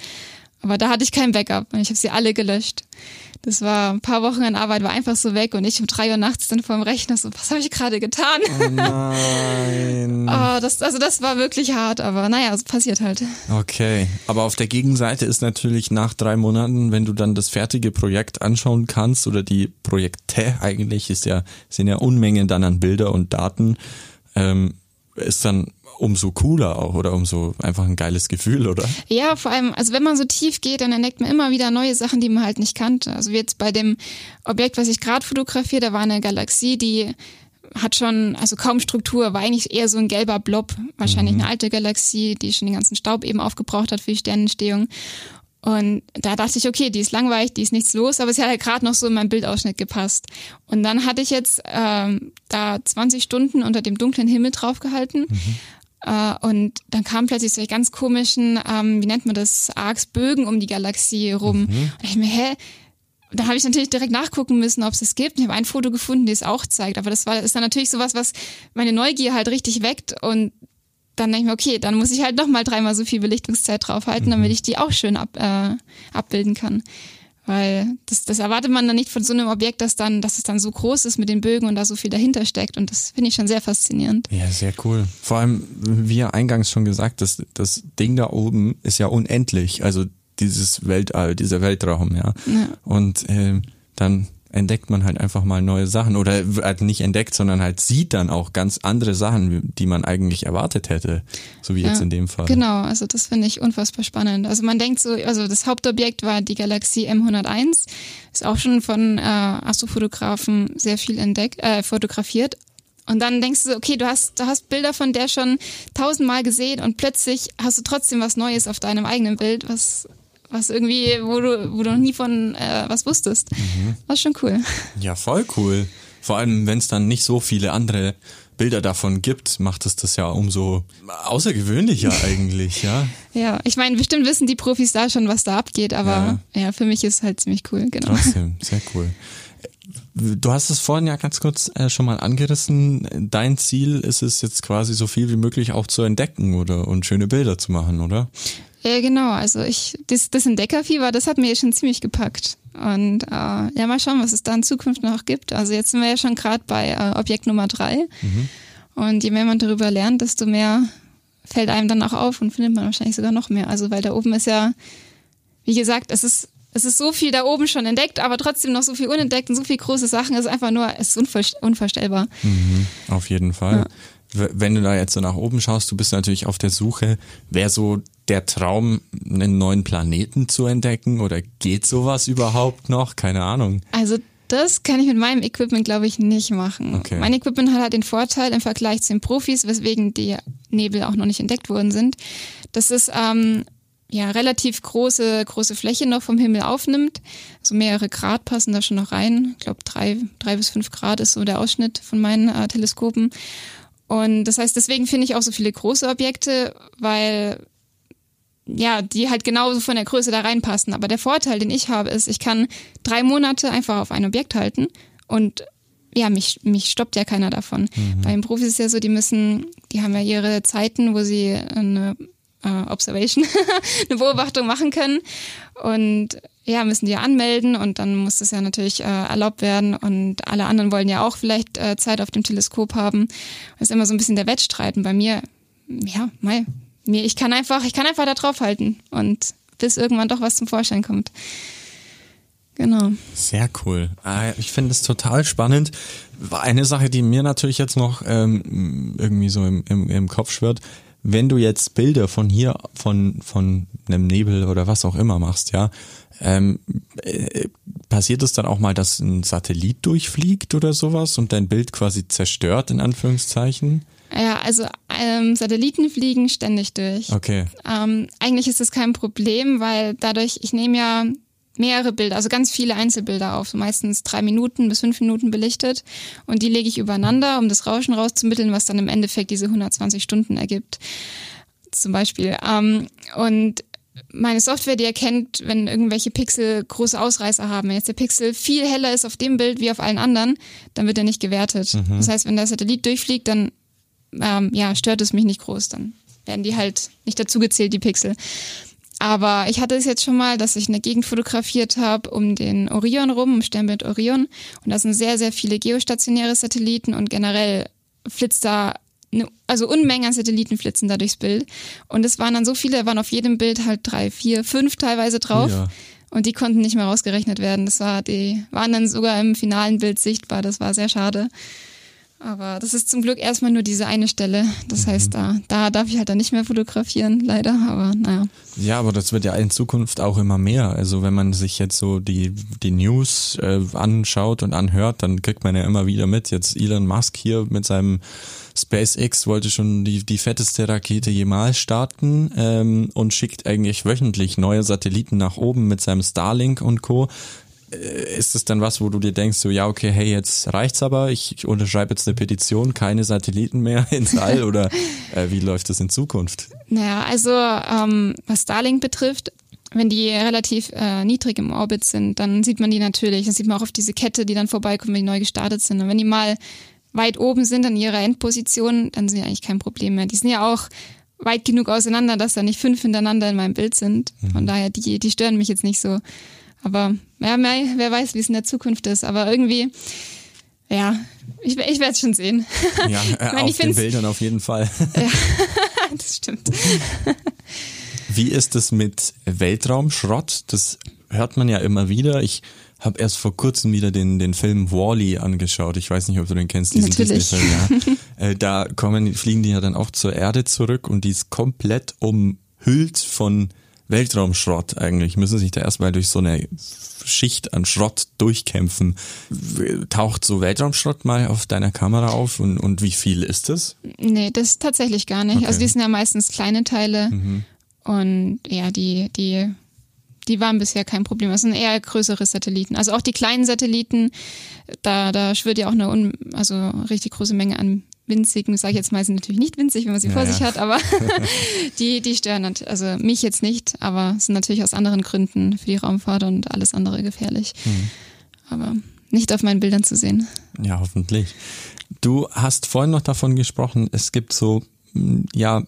Aber da hatte ich kein Backup und ich habe sie alle gelöscht. Das war ein paar Wochen an Arbeit, war einfach so weg und ich um drei Uhr nachts dann vor dem Rechner so, was habe ich gerade getan? Oh nein. oh, das, also das war wirklich hart, aber naja, es passiert halt. Okay, aber auf der Gegenseite ist natürlich nach drei Monaten, wenn du dann das fertige Projekt anschauen kannst oder die Projekte eigentlich, ist ja, sind ja Unmengen dann an Bilder und Daten, ähm, ist dann umso cooler auch oder umso einfach ein geiles Gefühl, oder? Ja, vor allem, also wenn man so tief geht, dann entdeckt man immer wieder neue Sachen, die man halt nicht kannte. Also wie jetzt bei dem Objekt, was ich gerade fotografiere, da war eine Galaxie, die hat schon, also kaum Struktur, war eigentlich eher so ein gelber Blob. Wahrscheinlich mhm. eine alte Galaxie, die schon den ganzen Staub eben aufgebraucht hat für die Sternentstehung. Und da dachte ich, okay, die ist langweilig, die ist nichts los, aber sie hat halt gerade noch so in meinen Bildausschnitt gepasst. Und dann hatte ich jetzt ähm, da 20 Stunden unter dem dunklen Himmel draufgehalten. Mhm. Äh, und dann kam plötzlich so ganz komischen, ähm, wie nennt man das, Arcs Bögen um die Galaxie rum. Mhm. Und ich mir, hä? Da habe ich natürlich direkt nachgucken müssen, ob es es gibt. Ich habe ein Foto gefunden, die es auch zeigt. Aber das war das ist dann natürlich sowas, was meine Neugier halt richtig weckt. Und dann denke ich mir, okay, dann muss ich halt noch mal dreimal so viel Belichtungszeit draufhalten, mhm. damit ich die auch schön ab, äh, abbilden kann. Weil das, das erwartet man dann nicht von so einem Objekt, dass dann, dass es dann so groß ist mit den Bögen und da so viel dahinter steckt. Und das finde ich schon sehr faszinierend. Ja, sehr cool. Vor allem, wie ja eingangs schon gesagt, das, das Ding da oben ist ja unendlich. Also dieses Weltall, dieser Weltraum, ja. ja. Und äh, dann entdeckt man halt einfach mal neue Sachen oder halt nicht entdeckt, sondern halt sieht dann auch ganz andere Sachen, die man eigentlich erwartet hätte, so wie ja, jetzt in dem Fall. Genau, also das finde ich unfassbar spannend. Also man denkt so, also das Hauptobjekt war die Galaxie M101, ist auch schon von äh, Astrofotografen sehr viel entdeckt, äh, fotografiert. Und dann denkst du, okay, du hast, du hast Bilder von der schon tausendmal gesehen und plötzlich hast du trotzdem was Neues auf deinem eigenen Bild, was was irgendwie, wo du, wo du noch nie von äh, was wusstest. Mhm. War schon cool. Ja, voll cool. Vor allem, wenn es dann nicht so viele andere Bilder davon gibt, macht es das ja umso außergewöhnlicher eigentlich, ja. Ja, ich meine, bestimmt wissen die Profis da schon, was da abgeht, aber ja, ja für mich ist halt ziemlich cool, genau. Trotzdem, sehr cool. Du hast es vorhin ja ganz kurz äh, schon mal angerissen. Dein Ziel ist es jetzt quasi so viel wie möglich auch zu entdecken oder und schöne Bilder zu machen, oder? Ja, genau. Also ich, das, das Entdeckerfieber, das hat mir schon ziemlich gepackt. Und äh, ja, mal schauen, was es da in Zukunft noch gibt. Also jetzt sind wir ja schon gerade bei äh, Objekt Nummer drei. Mhm. Und je mehr man darüber lernt, desto mehr fällt einem dann auch auf und findet man wahrscheinlich sogar noch mehr. Also weil da oben ist ja, wie gesagt, es ist es ist so viel da oben schon entdeckt, aber trotzdem noch so viel unentdeckt und so viel große Sachen. Es ist einfach nur, es ist unvorstellbar. Mhm, auf jeden Fall. Ja wenn du da jetzt so nach oben schaust, du bist natürlich auf der Suche, wäre so der Traum, einen neuen Planeten zu entdecken oder geht sowas überhaupt noch? Keine Ahnung. Also das kann ich mit meinem Equipment, glaube ich, nicht machen. Okay. Mein Equipment hat halt den Vorteil im Vergleich zu den Profis, weswegen die Nebel auch noch nicht entdeckt worden sind, dass es ähm, ja relativ große große Fläche noch vom Himmel aufnimmt. So mehrere Grad passen da schon noch rein. Ich glaube drei drei bis fünf Grad ist so der Ausschnitt von meinen äh, Teleskopen. Und das heißt, deswegen finde ich auch so viele große Objekte, weil ja, die halt genauso von der Größe da reinpassen. Aber der Vorteil, den ich habe, ist, ich kann drei Monate einfach auf ein Objekt halten und ja, mich, mich stoppt ja keiner davon. Mhm. Bei den Profis ist es ja so, die müssen, die haben ja ihre Zeiten, wo sie eine äh, Observation, eine Beobachtung machen können. Und ja, müssen die ja anmelden und dann muss das ja natürlich äh, erlaubt werden und alle anderen wollen ja auch vielleicht äh, Zeit auf dem Teleskop haben. Das ist immer so ein bisschen der Wettstreit und bei mir ja, mal, mir, ich kann einfach, ich kann einfach da drauf halten und bis irgendwann doch was zum Vorschein kommt. Genau. Sehr cool. Ah, ich finde es total spannend. Eine Sache, die mir natürlich jetzt noch ähm, irgendwie so im, im, im Kopf schwirrt, wenn du jetzt Bilder von hier, von, von einem Nebel oder was auch immer machst, ja, ähm, äh, passiert es dann auch mal, dass ein Satellit durchfliegt oder sowas und dein Bild quasi zerstört, in Anführungszeichen? Ja, also ähm, Satelliten fliegen ständig durch. Okay. Ähm, eigentlich ist das kein Problem, weil dadurch, ich nehme ja mehrere Bilder, also ganz viele Einzelbilder auf, so meistens drei Minuten bis fünf Minuten belichtet und die lege ich übereinander, um das Rauschen rauszumitteln, was dann im Endeffekt diese 120 Stunden ergibt. Zum Beispiel. Ähm, und meine Software, die erkennt, wenn irgendwelche Pixel große Ausreißer haben. Wenn jetzt der Pixel viel heller ist auf dem Bild wie auf allen anderen, dann wird er nicht gewertet. Mhm. Das heißt, wenn der Satellit durchfliegt, dann ähm, ja, stört es mich nicht groß. Dann werden die halt nicht dazugezählt, die Pixel. Aber ich hatte es jetzt schon mal, dass ich eine Gegend fotografiert habe um den Orion rum, um Sternbild Orion. Und da sind sehr, sehr viele geostationäre Satelliten und generell flitzt da eine, also Unmengen an Satelliten flitzen da durchs Bild. Und es waren dann so viele, waren auf jedem Bild halt drei, vier, fünf teilweise drauf. Ja. Und die konnten nicht mehr rausgerechnet werden. Das war, die waren dann sogar im finalen Bild sichtbar. Das war sehr schade. Aber das ist zum Glück erstmal nur diese eine Stelle. Das mhm. heißt, da, da darf ich halt dann nicht mehr fotografieren, leider. Aber naja. Ja, aber das wird ja in Zukunft auch immer mehr. Also wenn man sich jetzt so die, die News äh, anschaut und anhört, dann kriegt man ja immer wieder mit. Jetzt Elon Musk hier mit seinem SpaceX wollte schon die, die fetteste Rakete jemals starten ähm, und schickt eigentlich wöchentlich neue Satelliten nach oben mit seinem Starlink und Co. Äh, ist es dann was, wo du dir denkst, so ja, okay, hey, jetzt reicht's aber, ich unterschreibe jetzt eine Petition, keine Satelliten mehr ins All oder äh, wie läuft das in Zukunft? Naja, also ähm, was Starlink betrifft, wenn die relativ äh, niedrig im Orbit sind, dann sieht man die natürlich, dann sieht man auch auf diese Kette, die dann vorbeikommt, wenn die neu gestartet sind. Und wenn die mal weit oben sind an ihrer Endposition, dann sind die eigentlich kein Problem mehr. Die sind ja auch weit genug auseinander, dass da nicht fünf hintereinander in meinem Bild sind. Von mhm. daher, die, die stören mich jetzt nicht so. Aber ja, wer weiß, wie es in der Zukunft ist. Aber irgendwie, ja, ich, ich werde es schon sehen. Ja, äh, meine, auf den Bildern auf jeden Fall. Ja, das stimmt. Wie ist es mit Weltraumschrott? Das hört man ja immer wieder. Ich habe erst vor kurzem wieder den, den Film Wally -E angeschaut. Ich weiß nicht, ob du den kennst, diesen Disney-Film. Ja. Äh, da kommen, fliegen die ja dann auch zur Erde zurück und die ist komplett umhüllt von Weltraumschrott eigentlich. Müssen sich da erstmal durch so eine Schicht an Schrott durchkämpfen. Taucht so Weltraumschrott mal auf deiner Kamera auf und, und wie viel ist das? Nee, das tatsächlich gar nicht. Also okay. Also die sind ja meistens kleine Teile mhm. und ja, die, die, die waren bisher kein Problem. Das sind eher größere Satelliten. Also auch die kleinen Satelliten, da, da schwirrt ja auch eine un, also richtig große Menge an winzigen, sage ich jetzt mal, sind natürlich nicht winzig, wenn man sie ja, vor sich hat, aber die, die stören, also mich jetzt nicht, aber sind natürlich aus anderen Gründen für die Raumfahrt und alles andere gefährlich. Mhm. Aber nicht auf meinen Bildern zu sehen. Ja, hoffentlich. Du hast vorhin noch davon gesprochen, es gibt so, ja,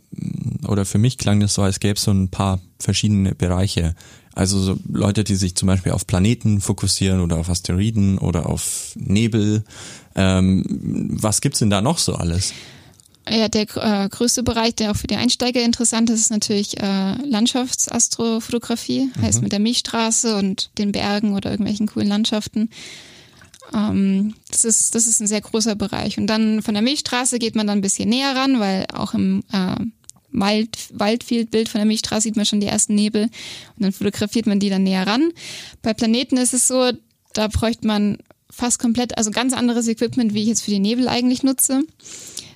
oder für mich klang das so, als gäbe es so ein paar verschiedene Bereiche. Also so Leute, die sich zum Beispiel auf Planeten fokussieren oder auf Asteroiden oder auf Nebel. Ähm, was gibt's denn da noch so alles? Ja, der äh, größte Bereich, der auch für die Einsteiger interessant ist, ist natürlich äh, Landschaftsastrophotographie, mhm. heißt mit der Milchstraße und den Bergen oder irgendwelchen coolen Landschaften. Ähm, das, ist, das ist ein sehr großer Bereich. Und dann von der Milchstraße geht man dann ein bisschen näher ran, weil auch im äh, Wald, Waldfield-Bild von der Milchstraße sieht man schon die ersten Nebel und dann fotografiert man die dann näher ran. Bei Planeten ist es so, da bräuchte man fast komplett, also ganz anderes Equipment, wie ich jetzt für die Nebel eigentlich nutze.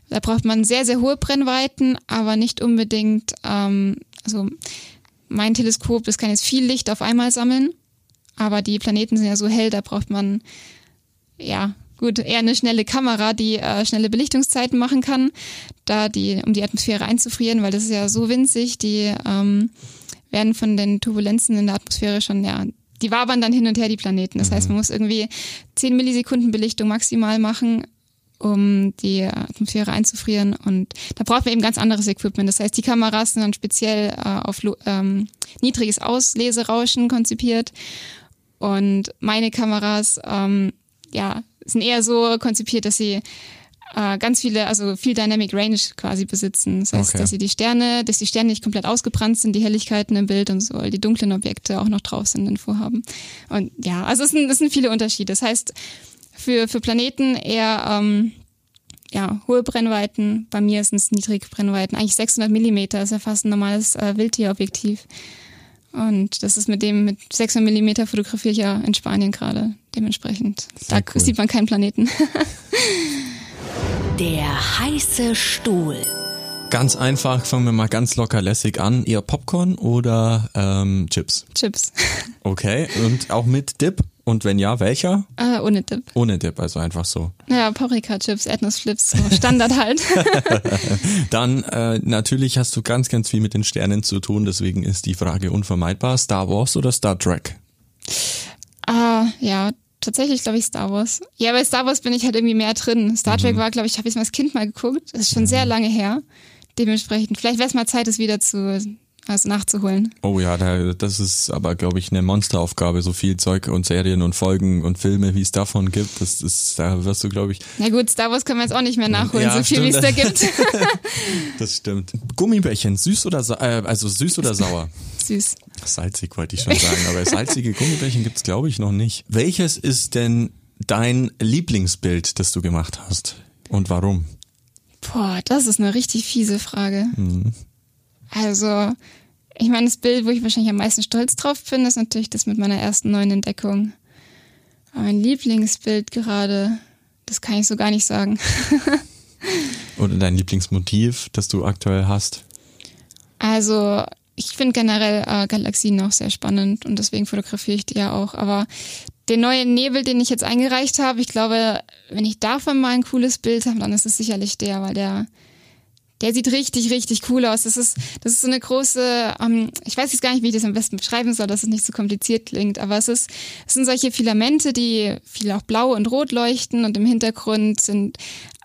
Da braucht man sehr, sehr hohe Brennweiten, aber nicht unbedingt, ähm, also mein Teleskop, das kann jetzt viel Licht auf einmal sammeln, aber die Planeten sind ja so hell, da braucht man ja Gut, eher eine schnelle Kamera, die äh, schnelle Belichtungszeiten machen kann, da die, um die Atmosphäre einzufrieren, weil das ist ja so winzig, die ähm, werden von den Turbulenzen in der Atmosphäre schon, ja, die wabern dann hin und her, die Planeten. Das mhm. heißt, man muss irgendwie 10 Millisekunden Belichtung maximal machen, um die Atmosphäre einzufrieren. Und da braucht man eben ganz anderes Equipment. Das heißt, die Kameras sind dann speziell äh, auf ähm, niedriges Ausleserauschen konzipiert. Und meine Kameras, ähm, ja, sind eher so konzipiert, dass sie äh, ganz viele, also viel Dynamic Range quasi besitzen. Das heißt, Okay. dass sie die Sterne, dass die Sterne nicht komplett ausgebrannt sind, die Helligkeiten im Bild und so, weil die dunklen Objekte auch noch drauf sind in Vorhaben. Und ja, also es sind, es sind viele Unterschiede. Das heißt, für, für Planeten eher ähm, ja, hohe Brennweiten. Bei mir sind es niedrige Brennweiten. Eigentlich 600 Millimeter ist ja fast ein normales äh, Wildtierobjektiv. Und das ist mit dem, mit 600 Millimeter fotografiere ich ja in Spanien gerade. Dementsprechend. Sehr da cool. sieht man keinen Planeten. Der heiße Stuhl. Ganz einfach, fangen wir mal ganz locker lässig an. Eher Popcorn oder ähm, Chips? Chips. Okay, und auch mit Dip? Und wenn ja, welcher? äh, ohne Dip. Ohne Dip, also einfach so. Ja, Paprika-Chips, Erdnussflips, so Standard halt. Dann äh, natürlich hast du ganz, ganz viel mit den Sternen zu tun, deswegen ist die Frage unvermeidbar. Star Wars oder Star Trek? Ah, ja, tatsächlich glaube ich Star Wars. Ja, bei Star Wars bin ich halt irgendwie mehr drin. Star Mhm. Trek war, glaube ich, habe ich mal als Kind mal geguckt. Das ist schon sehr lange her. Dementsprechend, vielleicht wäre es mal Zeit, es wieder zu, also nachzuholen. Oh ja, da, das ist aber, glaube ich, eine Monsteraufgabe, so viel Zeug und Serien und Folgen und Filme, wie es davon gibt. Das ist, da wirst du, glaube ich, Na gut, Star Wars können wir jetzt auch nicht mehr nachholen, Ja, so viel wie es da gibt. das stimmt. Gummibärchen, süß oder äh, also süß oder sauer? Süß. Salzig wollte ich schon sagen, aber salzige Gummibärchen gibt's glaube ich noch nicht. Welches ist denn dein Lieblingsbild, das du gemacht hast und warum? Boah, das ist eine richtig fiese Frage. Mhm. Also, ich meine, das Bild, wo ich wahrscheinlich am meisten stolz drauf bin, ist natürlich das mit meiner ersten neuen Entdeckung. Aber mein Lieblingsbild gerade, das kann ich so gar nicht sagen. Oder dein Lieblingsmotiv, das du aktuell hast? Also, ich finde generell äh, Galaxien auch sehr spannend und deswegen fotografiere ich die ja auch. Aber den neuen Nebel, den ich jetzt eingereicht habe, ich glaube, wenn ich davon mal ein cooles Bild habe, dann ist es sicherlich der, weil der, der sieht richtig, richtig cool aus. Das ist, das ist so eine große, ähm, ich weiß jetzt gar nicht, wie ich das am besten beschreiben soll, dass es nicht so kompliziert klingt, aber es ist, es sind solche Filamente, die viel auch blau und rot leuchten und im Hintergrund sind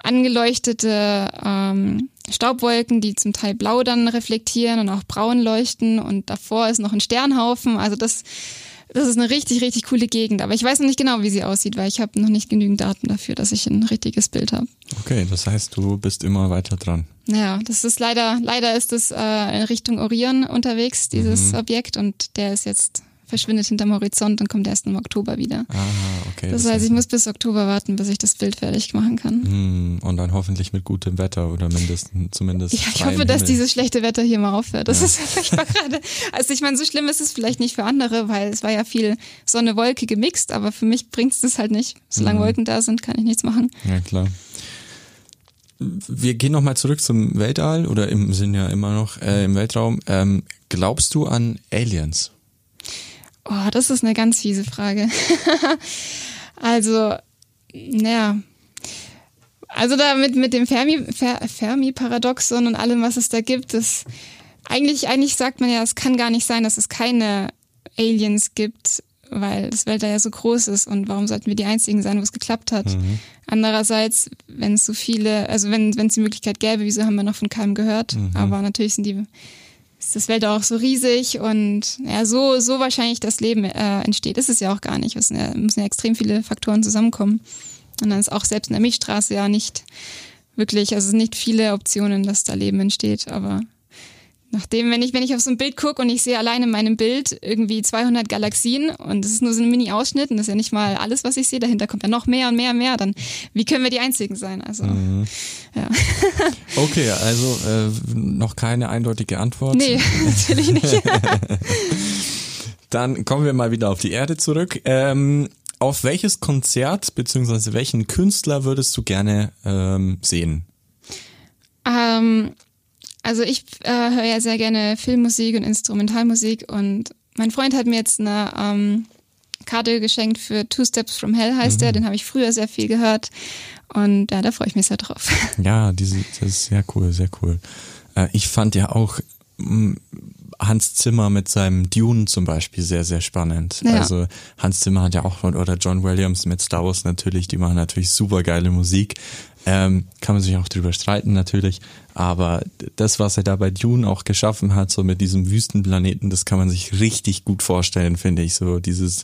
angeleuchtete ähm, Staubwolken, die zum Teil blau dann reflektieren und auch braun leuchten und davor ist noch ein Sternhaufen. Also das, das ist eine richtig, richtig coole Gegend. Aber ich weiß noch nicht genau, wie sie aussieht, weil ich habe noch nicht genügend Daten dafür, dass ich ein richtiges Bild habe. Okay, das heißt, du bist immer weiter dran. Naja, das ist leider, leider ist es äh, in Richtung Orion unterwegs, dieses Objekt, und der ist jetzt verschwindet hinterm Horizont und kommt erst im Oktober wieder. Ah, okay. Das heißt, ich muss bis Oktober warten, bis ich das Bild fertig machen kann. Hm, und dann hoffentlich mit gutem Wetter oder mindestens zumindest. Ja, ich hoffe, dass dieses schlechte Wetter hier mal aufhört. Das ist furchtbar gerade. Also ich meine, so schlimm ist es vielleicht nicht für andere, weil es war ja viel Sonne, Wolke gemixt, aber für mich bringt es das halt nicht. Solange Mhm. Wolken da sind, kann ich nichts machen. Ja, klar. Wir gehen nochmal zurück zum Weltall oder im sind ja immer noch äh, im Weltraum. Ähm, glaubst du an Aliens? Oh, das ist eine ganz fiese Frage. also, naja. Also da mit, dem Fermi, Fer, Fermi-Paradoxon und allem, was es da gibt, das eigentlich, eigentlich sagt man ja, es kann gar nicht sein, dass es keine Aliens gibt, weil das Weltall ja so groß ist und warum sollten wir die einzigen sein, wo es geklappt hat? Andererseits, wenn es so viele, also wenn wenn es die Möglichkeit gäbe, wieso haben wir noch von keinem gehört? Aber natürlich sind die ist das Weltall auch so riesig und ja, so, so wahrscheinlich das Leben äh, entsteht, ist es ja auch gar nicht. Es müssen ja, extrem viele Faktoren zusammenkommen. Und dann ist auch selbst in der Milchstraße ja nicht wirklich, also nicht viele Optionen, dass da Leben entsteht, aber nachdem, wenn ich, wenn ich auf so ein Bild gucke und ich sehe allein in meinem Bild irgendwie 200 Galaxien und es ist nur so ein Mini-Ausschnitt und das ist ja nicht mal alles, was ich sehe, dahinter kommt ja noch mehr und mehr und mehr, dann wie können wir die Einzigen sein? Also, ja. Okay, also äh, noch keine eindeutige Antwort. Nee, natürlich nicht. Dann kommen wir mal wieder auf die Erde zurück. Ähm, auf welches Konzert beziehungsweise welchen Künstler würdest du gerne ähm, sehen? Ähm, also ich äh, höre ja sehr gerne Filmmusik und Instrumentalmusik und mein Freund hat mir jetzt eine ähm, Karte geschenkt für Two Steps from Hell heißt der, den habe ich früher sehr viel gehört und ja, da freue ich mich sehr drauf. Ja, diese, das ist sehr cool, sehr cool. Äh, ich fand ja auch mh, Hans Zimmer mit seinem Dune zum Beispiel sehr, sehr spannend. Ja. Also Hans Zimmer hat ja auch, oder John Williams mit Star Wars natürlich, die machen natürlich super geile Musik. Ähm, kann man sich auch drüber streiten natürlich, aber das, was er da bei Dune auch geschaffen hat, so mit diesem Wüstenplaneten, das kann man sich richtig gut vorstellen, finde ich. So dieses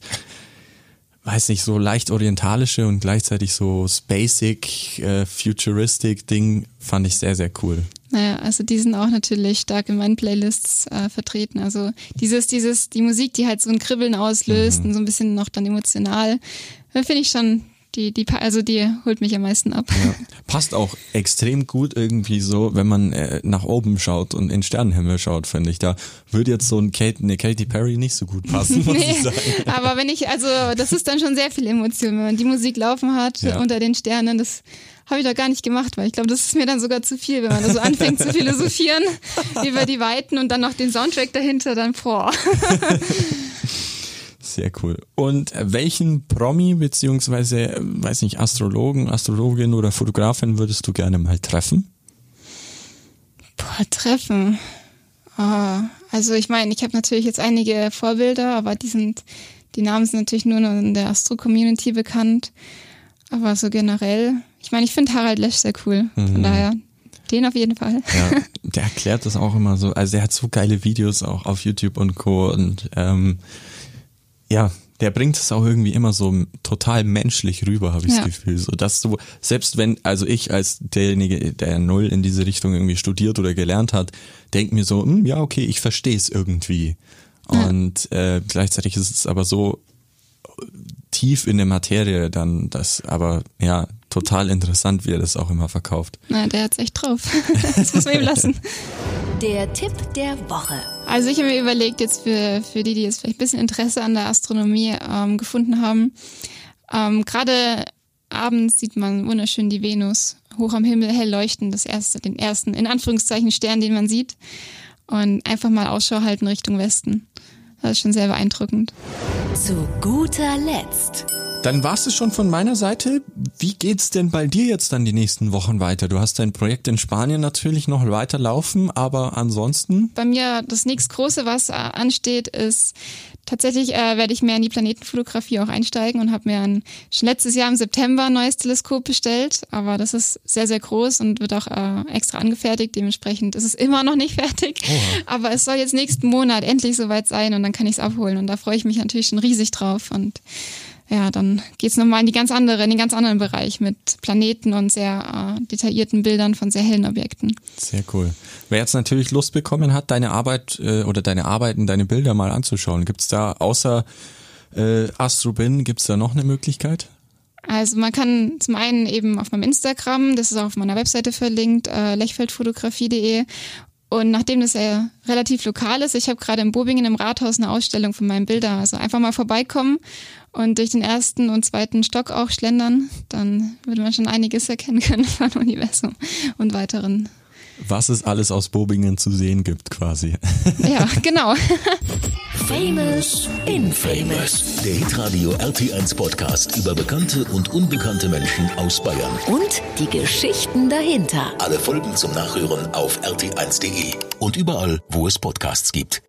weiß nicht, so leicht orientalische und gleichzeitig so spacig, äh, futuristic Ding fand ich sehr, sehr cool. Naja, also die sind auch natürlich stark in meinen Playlists äh, vertreten. Also dieses, dieses, die Musik, die halt so ein Kribbeln auslöst mhm. und so ein bisschen noch dann emotional, äh, finde ich schon die, die, also die holt mich am meisten ab. Ja. Passt auch extrem gut irgendwie so, wenn man äh, nach oben schaut und in Sternenhimmel schaut, finde ich. Da würde jetzt so ein Kate, eine Katy Perry nicht so gut passen, muss nee, ich sagen. Aber wenn ich, also das ist dann schon sehr viel Emotion, wenn man die Musik laufen hat ja. unter den Sternen, das habe ich doch gar nicht gemacht, weil ich glaube, das ist mir dann sogar zu viel, wenn man da so anfängt zu philosophieren über die Weiten und dann noch den Soundtrack dahinter, dann vor. Sehr cool. Und welchen Promi beziehungsweise, weiß nicht, Astrologen, Astrologin oder Fotografin würdest du gerne mal treffen? Boah, treffen. Oh, also ich meine, ich habe natürlich jetzt einige Vorbilder, aber die sind, die Namen sind natürlich nur noch in der Astro-Community bekannt. Aber so generell, ich meine, ich finde Harald Lesch sehr cool. Von mhm. daher, den auf jeden Fall. Ja, der erklärt das auch immer so. Also er hat so geile Videos auch auf YouTube und Co. Und ähm, ja, der bringt es auch irgendwie immer so total menschlich rüber, habe ich ja. das Gefühl. So dass du, selbst wenn, also ich als derjenige, der null in diese Richtung irgendwie studiert oder gelernt hat, denk mir so, hm, ja, okay, ich verstehe es irgendwie. Ja. Und äh, gleichzeitig ist es aber so tief in der Materie dann, das aber ja total interessant, wie er das auch immer verkauft. Na, der hat's echt drauf. das muss man ihm lassen. Der Tipp der Woche. Also ich habe mir überlegt, jetzt für, für die, die jetzt vielleicht ein bisschen Interesse an der Astronomie ähm, gefunden haben, ähm, gerade abends sieht man wunderschön die Venus hoch am Himmel hell leuchten, das erste, den ersten, in Anführungszeichen, Stern, den man sieht. Und einfach mal Ausschau halten Richtung Westen. Das ist schon sehr beeindruckend. Zu guter Letzt dann war es schon von meiner Seite. Wie geht's denn bei dir jetzt dann die nächsten Wochen weiter? Du hast dein Projekt in Spanien natürlich noch weiter laufen, aber ansonsten? Bei mir das nächste große, was äh, ansteht, ist tatsächlich äh, werde ich mehr in die Planetenfotografie auch einsteigen und habe mir ein, schon letztes Jahr im September ein neues Teleskop bestellt, aber das ist sehr, sehr groß und wird auch äh, extra angefertigt. Dementsprechend ist es immer noch nicht fertig. Oha. Aber es soll jetzt nächsten Monat endlich soweit sein und dann kann ich es abholen. Und da freue ich mich natürlich schon riesig drauf. Und ja, dann geht's nochmal in die ganz andere, in den ganz anderen Bereich mit Planeten und sehr äh, detaillierten Bildern von sehr hellen Objekten. Sehr cool. Wer jetzt natürlich Lust bekommen hat, deine Arbeit äh, oder deine Arbeiten, deine Bilder mal anzuschauen, gibt's da außer äh, Astrobin, gibt's da noch eine Möglichkeit? Also man kann zum einen eben auf meinem Instagram, das ist auch auf meiner Webseite verlinkt, äh, lechfeldfotografie.de und nachdem das ja relativ lokal ist, ich habe gerade in Bobingen im Rathaus eine Ausstellung von meinen Bildern. Also einfach mal vorbeikommen und durch den ersten und zweiten Stock auch schlendern, dann würde man schon einiges erkennen können von Universum und weiteren. Was es alles aus Bobingen zu sehen gibt, quasi. Ja, genau. Famous Infamous. Der Hitradio RT1 Podcast über bekannte und unbekannte Menschen aus Bayern. Und die Geschichten dahinter. Alle Folgen zum Nachhören auf rt1.de und überall, wo es Podcasts gibt.